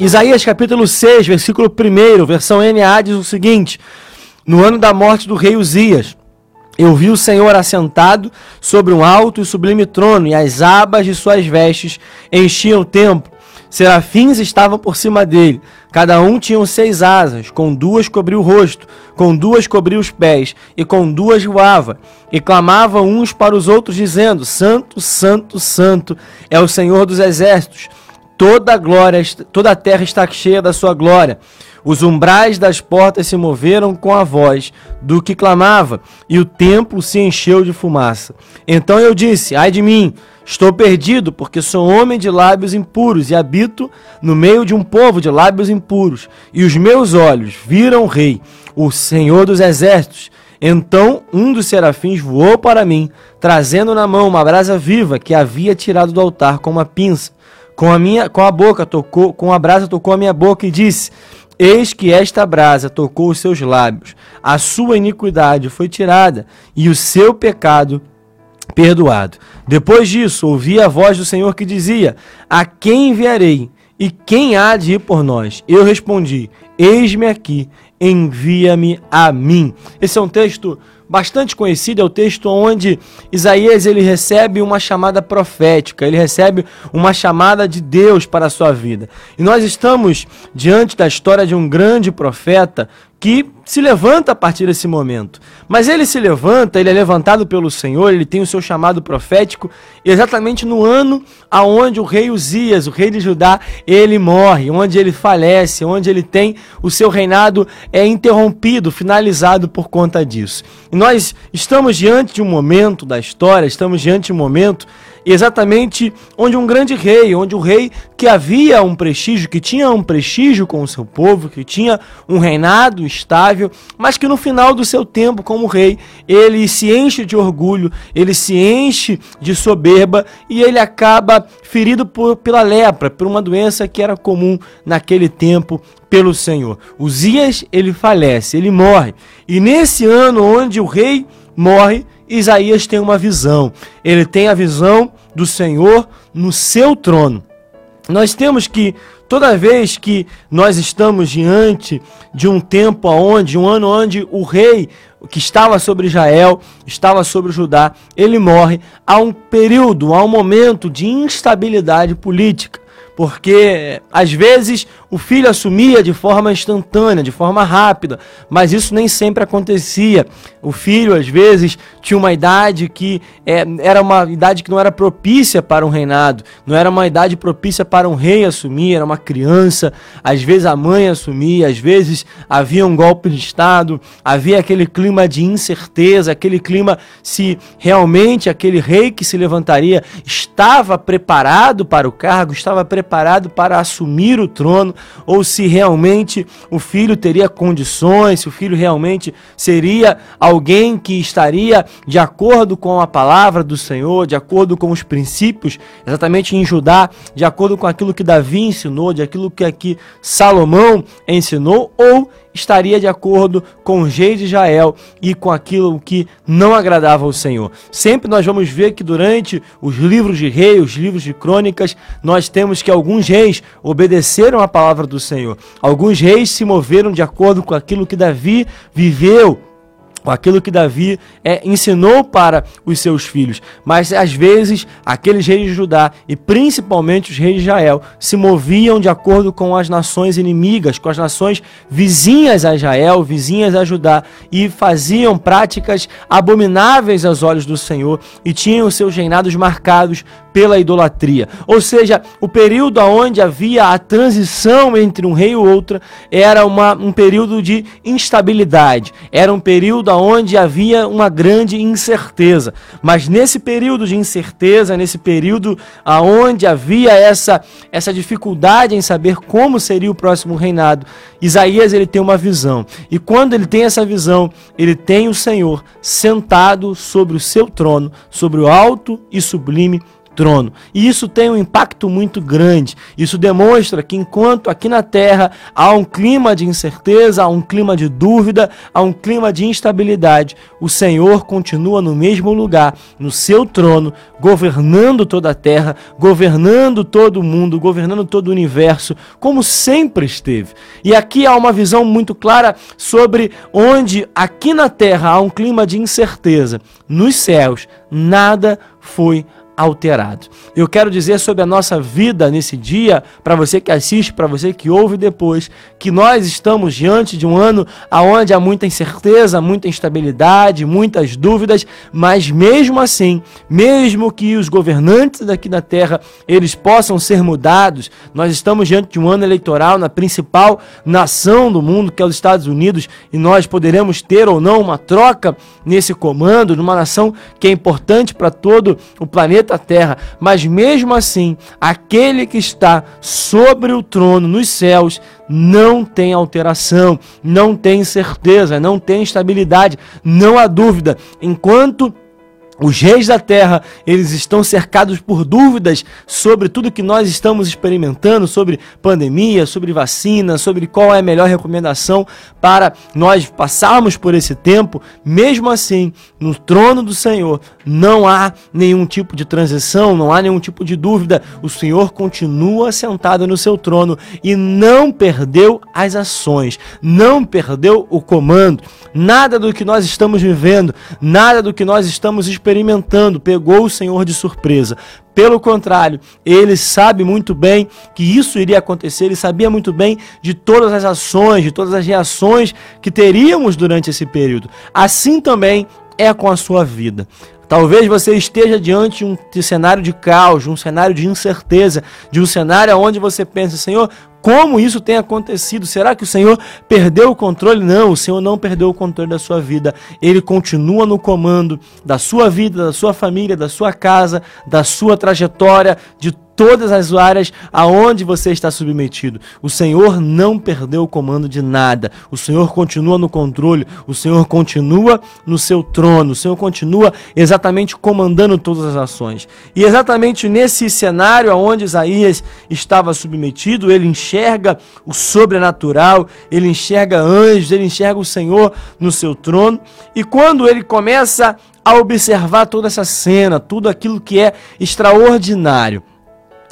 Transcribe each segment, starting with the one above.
Isaías capítulo 6, versículo 1, versão NA, diz o seguinte: No ano da morte do rei Uzias, eu vi o Senhor assentado sobre um alto e sublime trono, e as abas de suas vestes enchiam o templo. Serafins estavam por cima dele, cada um tinha seis asas, com duas cobriu o rosto, com duas cobriu os pés, e com duas voava, e clamavam uns para os outros, dizendo: Santo, Santo, Santo é o Senhor dos exércitos Toda a glória, toda a terra está cheia da sua glória. Os umbrais das portas se moveram com a voz do que clamava, e o templo se encheu de fumaça. Então eu disse: Ai de mim, estou perdido, porque sou homem de lábios impuros e habito no meio de um povo de lábios impuros. E os meus olhos viram o Rei, o Senhor dos exércitos. Então um dos serafins voou para mim, trazendo na mão uma brasa viva que havia tirado do altar com uma pinça com a minha com a boca tocou, com a brasa tocou a minha boca e disse: Eis que esta brasa tocou os seus lábios. A sua iniquidade foi tirada e o seu pecado perdoado. Depois disso, ouvi a voz do Senhor que dizia: A quem enviarei? E quem há de ir por nós? Eu respondi: Eis-me aqui, envia-me a mim. Esse é um texto bastante conhecido, é o texto onde Isaías ele recebe uma chamada profética, ele recebe uma chamada de Deus para a sua vida. E nós estamos diante da história de um grande profeta que se levanta a partir desse momento. Mas ele se levanta, ele é levantado pelo Senhor, ele tem o seu chamado profético exatamente no ano aonde o rei Uzias, o rei de Judá, ele morre, onde ele falece, onde ele tem o seu reinado é interrompido, finalizado por conta disso. E nós estamos diante de um momento da história, estamos diante de um momento exatamente onde um grande rei, onde o rei que havia um prestígio, que tinha um prestígio com o seu povo, que tinha um reinado estável, mas que no final do seu tempo como rei, ele se enche de orgulho, ele se enche de soberba e ele acaba ferido por, pela lepra, por uma doença que era comum naquele tempo pelo Senhor. Uzias, ele falece, ele morre. E nesse ano onde o rei morre, Isaías tem uma visão. Ele tem a visão do Senhor no seu trono. Nós temos que toda vez que nós estamos diante de um tempo aonde, um ano onde o rei que estava sobre Israel, estava sobre Judá, ele morre, há um período, há um momento de instabilidade política porque às vezes o filho assumia de forma instantânea, de forma rápida, mas isso nem sempre acontecia. O filho, às vezes, tinha uma idade que é, era uma idade que não era propícia para um reinado, não era uma idade propícia para um rei assumir, era uma criança. Às vezes a mãe assumia, às vezes havia um golpe de Estado, havia aquele clima de incerteza, aquele clima se realmente aquele rei que se levantaria estava preparado para o cargo, estava preparado preparado para assumir o trono, ou se realmente o filho teria condições, se o filho realmente seria alguém que estaria de acordo com a palavra do Senhor, de acordo com os princípios, exatamente em Judá, de acordo com aquilo que Davi ensinou, de aquilo que aqui Salomão ensinou, ou estaria de acordo com o rei de Israel e com aquilo que não agradava ao Senhor. Sempre nós vamos ver que durante os livros de reis, os livros de crônicas, nós temos que alguns reis obedeceram à palavra do Senhor. Alguns reis se moveram de acordo com aquilo que Davi viveu aquilo que Davi é, ensinou para os seus filhos. Mas às vezes aqueles reis de Judá e principalmente os reis de Israel se moviam de acordo com as nações inimigas, com as nações vizinhas a Israel, vizinhas a Judá e faziam práticas abomináveis aos olhos do Senhor e tinham seus reinados marcados pela idolatria. Ou seja, o período onde havia a transição entre um rei e outro era uma, um período de instabilidade, era um período onde havia uma grande incerteza. Mas nesse período de incerteza, nesse período onde havia essa, essa dificuldade em saber como seria o próximo reinado, Isaías ele tem uma visão. E quando ele tem essa visão, ele tem o Senhor sentado sobre o seu trono, sobre o alto e sublime trono. E isso tem um impacto muito grande. Isso demonstra que enquanto aqui na terra há um clima de incerteza, há um clima de dúvida, há um clima de instabilidade, o Senhor continua no mesmo lugar, no seu trono, governando toda a terra, governando todo o mundo, governando todo o universo, como sempre esteve. E aqui há uma visão muito clara sobre onde aqui na terra há um clima de incerteza, nos céus nada foi alterado. Eu quero dizer sobre a nossa vida nesse dia, para você que assiste, para você que ouve depois, que nós estamos diante de um ano onde há muita incerteza, muita instabilidade, muitas dúvidas, mas mesmo assim, mesmo que os governantes daqui da terra eles possam ser mudados, nós estamos diante de um ano eleitoral na principal nação do mundo, que é os Estados Unidos, e nós poderemos ter ou não uma troca nesse comando, numa nação que é importante para todo o planeta planeta Terra, mas mesmo assim, aquele que está sobre o trono nos céus não tem alteração, não tem certeza, não tem estabilidade, não há dúvida. Enquanto os reis da terra, eles estão cercados por dúvidas sobre tudo que nós estamos experimentando, sobre pandemia, sobre vacina, sobre qual é a melhor recomendação para nós passarmos por esse tempo. Mesmo assim, no trono do Senhor, não há nenhum tipo de transição, não há nenhum tipo de dúvida. O Senhor continua sentado no seu trono e não perdeu as ações, não perdeu o comando. Nada do que nós estamos vivendo, nada do que nós estamos experimentando experimentando, pegou o Senhor de surpresa. Pelo contrário, ele sabe muito bem que isso iria acontecer, ele sabia muito bem de todas as ações, de todas as reações que teríamos durante esse período. Assim também é com a sua vida. Talvez você esteja diante de um cenário de caos, de um cenário de incerteza, de um cenário onde você pensa, Senhor, como isso tem acontecido? Será que o Senhor perdeu o controle? Não, o Senhor não perdeu o controle da sua vida. Ele continua no comando da sua vida, da sua família, da sua casa, da sua trajetória, de todas as áreas aonde você está submetido. O Senhor não perdeu o comando de nada. O Senhor continua no controle, o Senhor continua no seu trono, o Senhor continua exatamente comandando todas as ações. E exatamente nesse cenário aonde Isaías estava submetido, ele enxerga o sobrenatural, ele enxerga anjos, ele enxerga o Senhor no seu trono. E quando ele começa a observar toda essa cena, tudo aquilo que é extraordinário,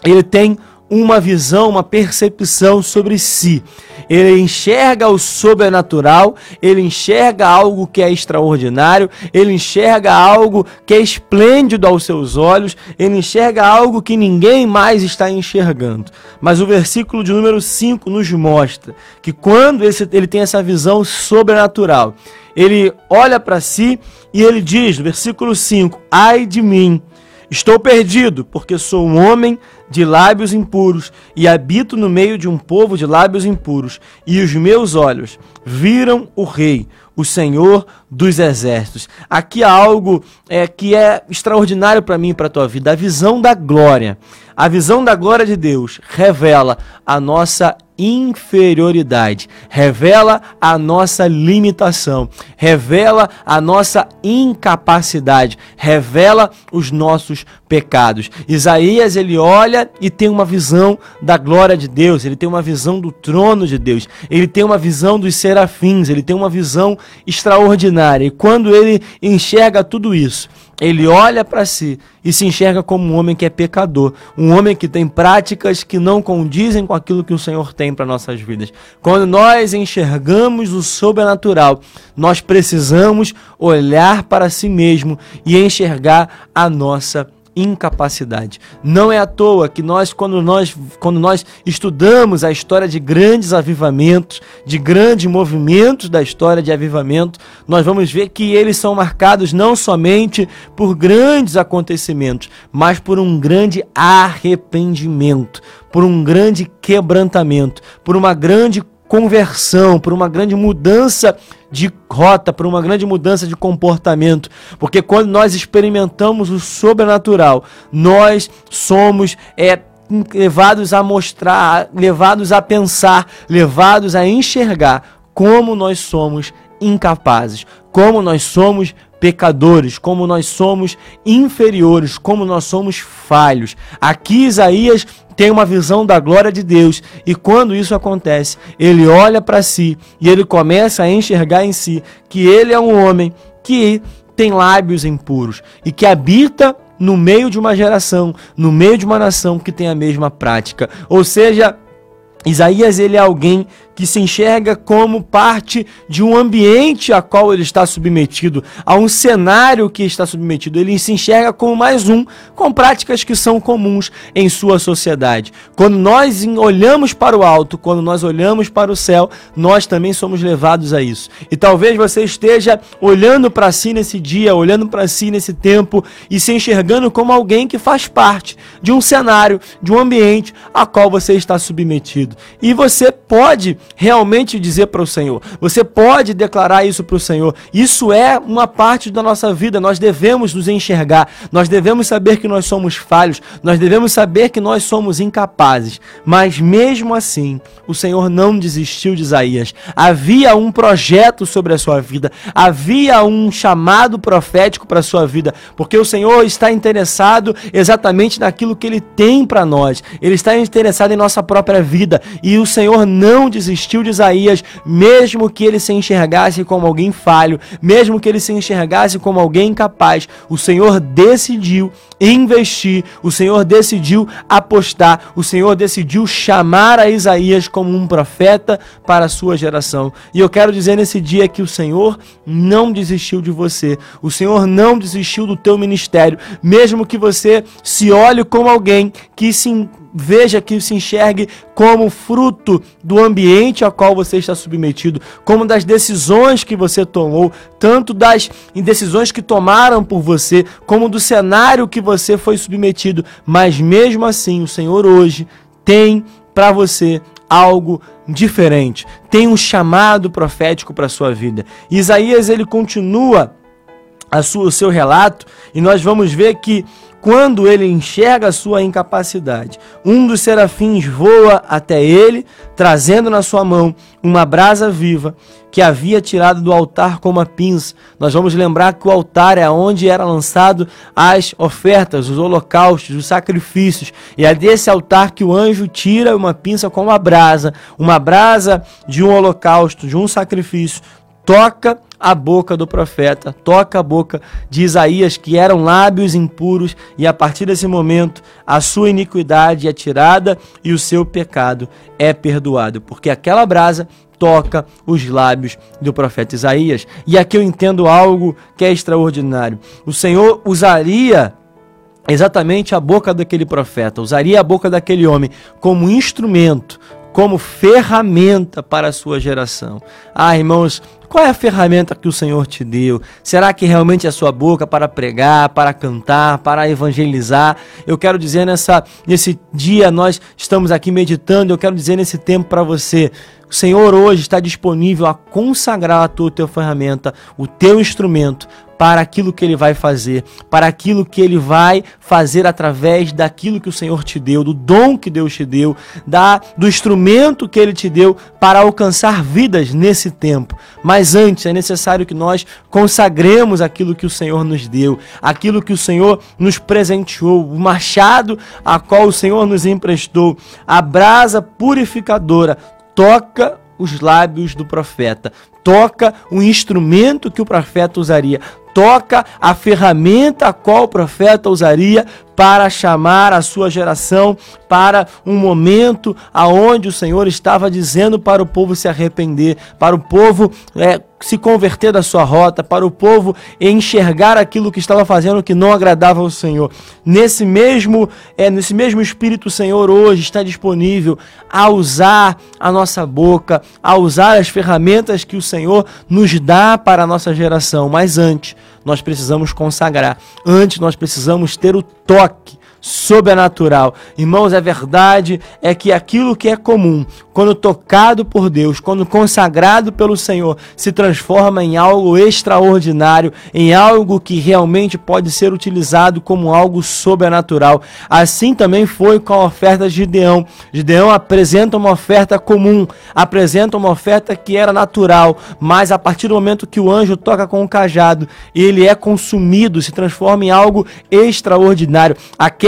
ele tem uma visão, uma percepção sobre si. Ele enxerga o sobrenatural, ele enxerga algo que é extraordinário, ele enxerga algo que é esplêndido aos seus olhos, ele enxerga algo que ninguém mais está enxergando. Mas o versículo de número 5 nos mostra que quando ele tem essa visão sobrenatural, ele olha para si e ele diz, versículo 5: Ai de mim, estou perdido, porque sou um homem de lábios impuros e habito no meio de um povo de lábios impuros, e os meus olhos viram o Rei, o Senhor dos exércitos. Aqui há algo é, que é extraordinário para mim e para a tua vida, a visão da glória. A visão da glória de Deus revela a nossa inferioridade, revela a nossa limitação, revela a nossa incapacidade, revela os nossos pecados. Isaías ele olha e tem uma visão da glória de Deus, ele tem uma visão do trono de Deus, ele tem uma visão dos serafins, ele tem uma visão extraordinária. E quando ele enxerga tudo isso, ele olha para si e se enxerga como um homem que é pecador, um homem que tem práticas que não condizem com aquilo que o Senhor tem para nossas vidas. Quando nós enxergamos o sobrenatural, nós precisamos olhar para si mesmo e enxergar a nossa incapacidade. Não é à toa que nós quando nós quando nós estudamos a história de grandes avivamentos, de grandes movimentos da história de avivamento, nós vamos ver que eles são marcados não somente por grandes acontecimentos, mas por um grande arrependimento, por um grande quebrantamento, por uma grande conversão, por uma grande mudança de rota, por uma grande mudança de comportamento. Porque quando nós experimentamos o sobrenatural, nós somos é, levados a mostrar, levados a pensar, levados a enxergar como nós somos incapazes, como nós somos pecadores, como nós somos inferiores, como nós somos falhos. Aqui Isaías tem uma visão da glória de Deus e quando isso acontece, ele olha para si e ele começa a enxergar em si que ele é um homem que tem lábios impuros e que habita no meio de uma geração, no meio de uma nação que tem a mesma prática. Ou seja, Isaías ele é alguém que se enxerga como parte de um ambiente a qual ele está submetido, a um cenário que está submetido. Ele se enxerga como mais um, com práticas que são comuns em sua sociedade. Quando nós olhamos para o alto, quando nós olhamos para o céu, nós também somos levados a isso. E talvez você esteja olhando para si nesse dia, olhando para si nesse tempo e se enxergando como alguém que faz parte de um cenário, de um ambiente a qual você está submetido. E você pode realmente dizer para o Senhor. Você pode declarar isso para o Senhor. Isso é uma parte da nossa vida. Nós devemos nos enxergar. Nós devemos saber que nós somos falhos. Nós devemos saber que nós somos incapazes. Mas mesmo assim, o Senhor não desistiu de Isaías. Havia um projeto sobre a sua vida. Havia um chamado profético para a sua vida. Porque o Senhor está interessado exatamente naquilo que Ele tem para nós. Ele está interessado em nossa própria vida. E o Senhor não desistiu desistiu de Isaías, mesmo que ele se enxergasse como alguém falho, mesmo que ele se enxergasse como alguém incapaz, o Senhor decidiu investir, o Senhor decidiu apostar, o Senhor decidiu chamar a Isaías como um profeta para a sua geração. E eu quero dizer nesse dia que o Senhor não desistiu de você, o Senhor não desistiu do teu ministério, mesmo que você se olhe como alguém que se veja que se enxergue como fruto do ambiente a qual você está submetido, como das decisões que você tomou, tanto das indecisões que tomaram por você, como do cenário que você foi submetido, mas mesmo assim o Senhor hoje tem para você algo diferente, tem um chamado profético para sua vida. Isaías ele continua sua, o seu relato e nós vamos ver que quando ele enxerga a sua incapacidade, um dos serafins voa até ele, trazendo na sua mão uma brasa viva que havia tirado do altar com uma pinça. Nós vamos lembrar que o altar é onde era lançado as ofertas, os holocaustos, os sacrifícios. E é desse altar que o anjo tira uma pinça com uma brasa, uma brasa de um holocausto, de um sacrifício, toca a boca do profeta, toca a boca de Isaías, que eram lábios impuros, e a partir desse momento a sua iniquidade é tirada e o seu pecado é perdoado, porque aquela brasa toca os lábios do profeta Isaías. E aqui eu entendo algo que é extraordinário. O Senhor usaria exatamente a boca daquele profeta, usaria a boca daquele homem como instrumento, como ferramenta para a sua geração. Ah, irmãos, qual é a ferramenta que o Senhor te deu? Será que realmente é a sua boca para pregar, para cantar, para evangelizar? Eu quero dizer nessa nesse dia nós estamos aqui meditando, eu quero dizer nesse tempo para você, o Senhor hoje está disponível a consagrar a tua, tua ferramenta, o teu instrumento para aquilo que ele vai fazer, para aquilo que ele vai fazer através daquilo que o Senhor te deu, do dom que Deus te deu, da do instrumento que ele te deu para alcançar vidas nesse tempo. Mas antes é necessário que nós consagremos aquilo que o Senhor nos deu, aquilo que o Senhor nos presenteou, o machado a qual o Senhor nos emprestou, a brasa purificadora toca os lábios do profeta, toca o instrumento que o profeta usaria, toca a ferramenta a qual o profeta usaria para chamar a sua geração para um momento aonde o Senhor estava dizendo para o povo se arrepender, para o povo é, se converter da sua rota, para o povo enxergar aquilo que estava fazendo que não agradava ao Senhor. Nesse mesmo, é, nesse mesmo espírito, o Senhor hoje está disponível a usar a nossa boca, a usar as ferramentas que o Senhor nos dá para a nossa geração. Mas antes, nós precisamos consagrar. Antes, nós precisamos ter o toque sobrenatural. Irmãos, a verdade é que aquilo que é comum, quando tocado por Deus, quando consagrado pelo Senhor, se transforma em algo extraordinário, em algo que realmente pode ser utilizado como algo sobrenatural. Assim também foi com a oferta de Gideão. Gideão apresenta uma oferta comum, apresenta uma oferta que era natural, mas a partir do momento que o anjo toca com o cajado, ele é consumido, se transforma em algo extraordinário.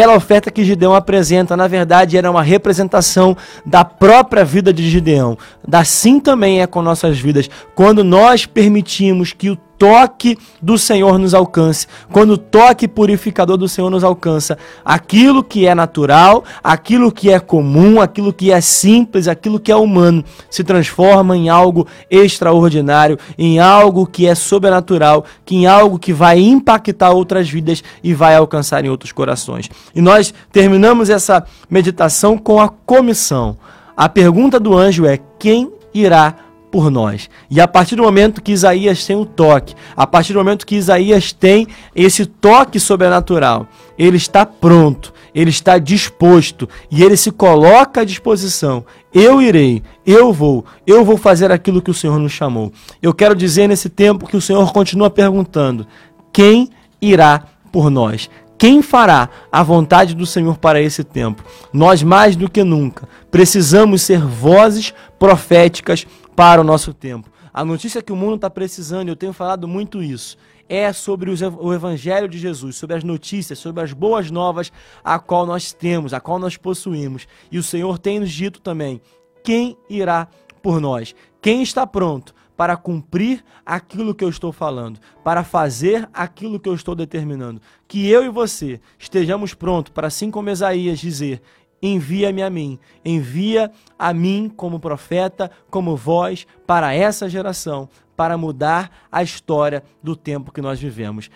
Aquela oferta que Gideão apresenta, na verdade, era uma representação da própria vida de Gideão. Assim também é com nossas vidas. Quando nós permitimos que o toque do Senhor nos alcance, quando o toque purificador do Senhor nos alcança, aquilo que é natural, aquilo que é comum, aquilo que é simples, aquilo que é humano, se transforma em algo extraordinário, em algo que é sobrenatural, que em algo que vai impactar outras vidas e vai alcançar em outros corações. E nós terminamos essa meditação com a comissão. A pergunta do anjo é: quem irá por nós. E a partir do momento que Isaías tem o um toque, a partir do momento que Isaías tem esse toque sobrenatural, ele está pronto, ele está disposto e ele se coloca à disposição. Eu irei, eu vou, eu vou fazer aquilo que o Senhor nos chamou. Eu quero dizer nesse tempo que o Senhor continua perguntando: quem irá por nós? Quem fará a vontade do Senhor para esse tempo? Nós, mais do que nunca, precisamos ser vozes proféticas para o nosso tempo. A notícia que o mundo está precisando, eu tenho falado muito isso, é sobre o Evangelho de Jesus, sobre as notícias, sobre as boas novas a qual nós temos, a qual nós possuímos. E o Senhor tem nos dito também: quem irá por nós? Quem está pronto para cumprir aquilo que eu estou falando, para fazer aquilo que eu estou determinando? Que eu e você estejamos prontos para, assim como Isaías, dizer: envia-me a mim, envia a mim como profeta, como voz para essa geração, para mudar a história do tempo que nós vivemos.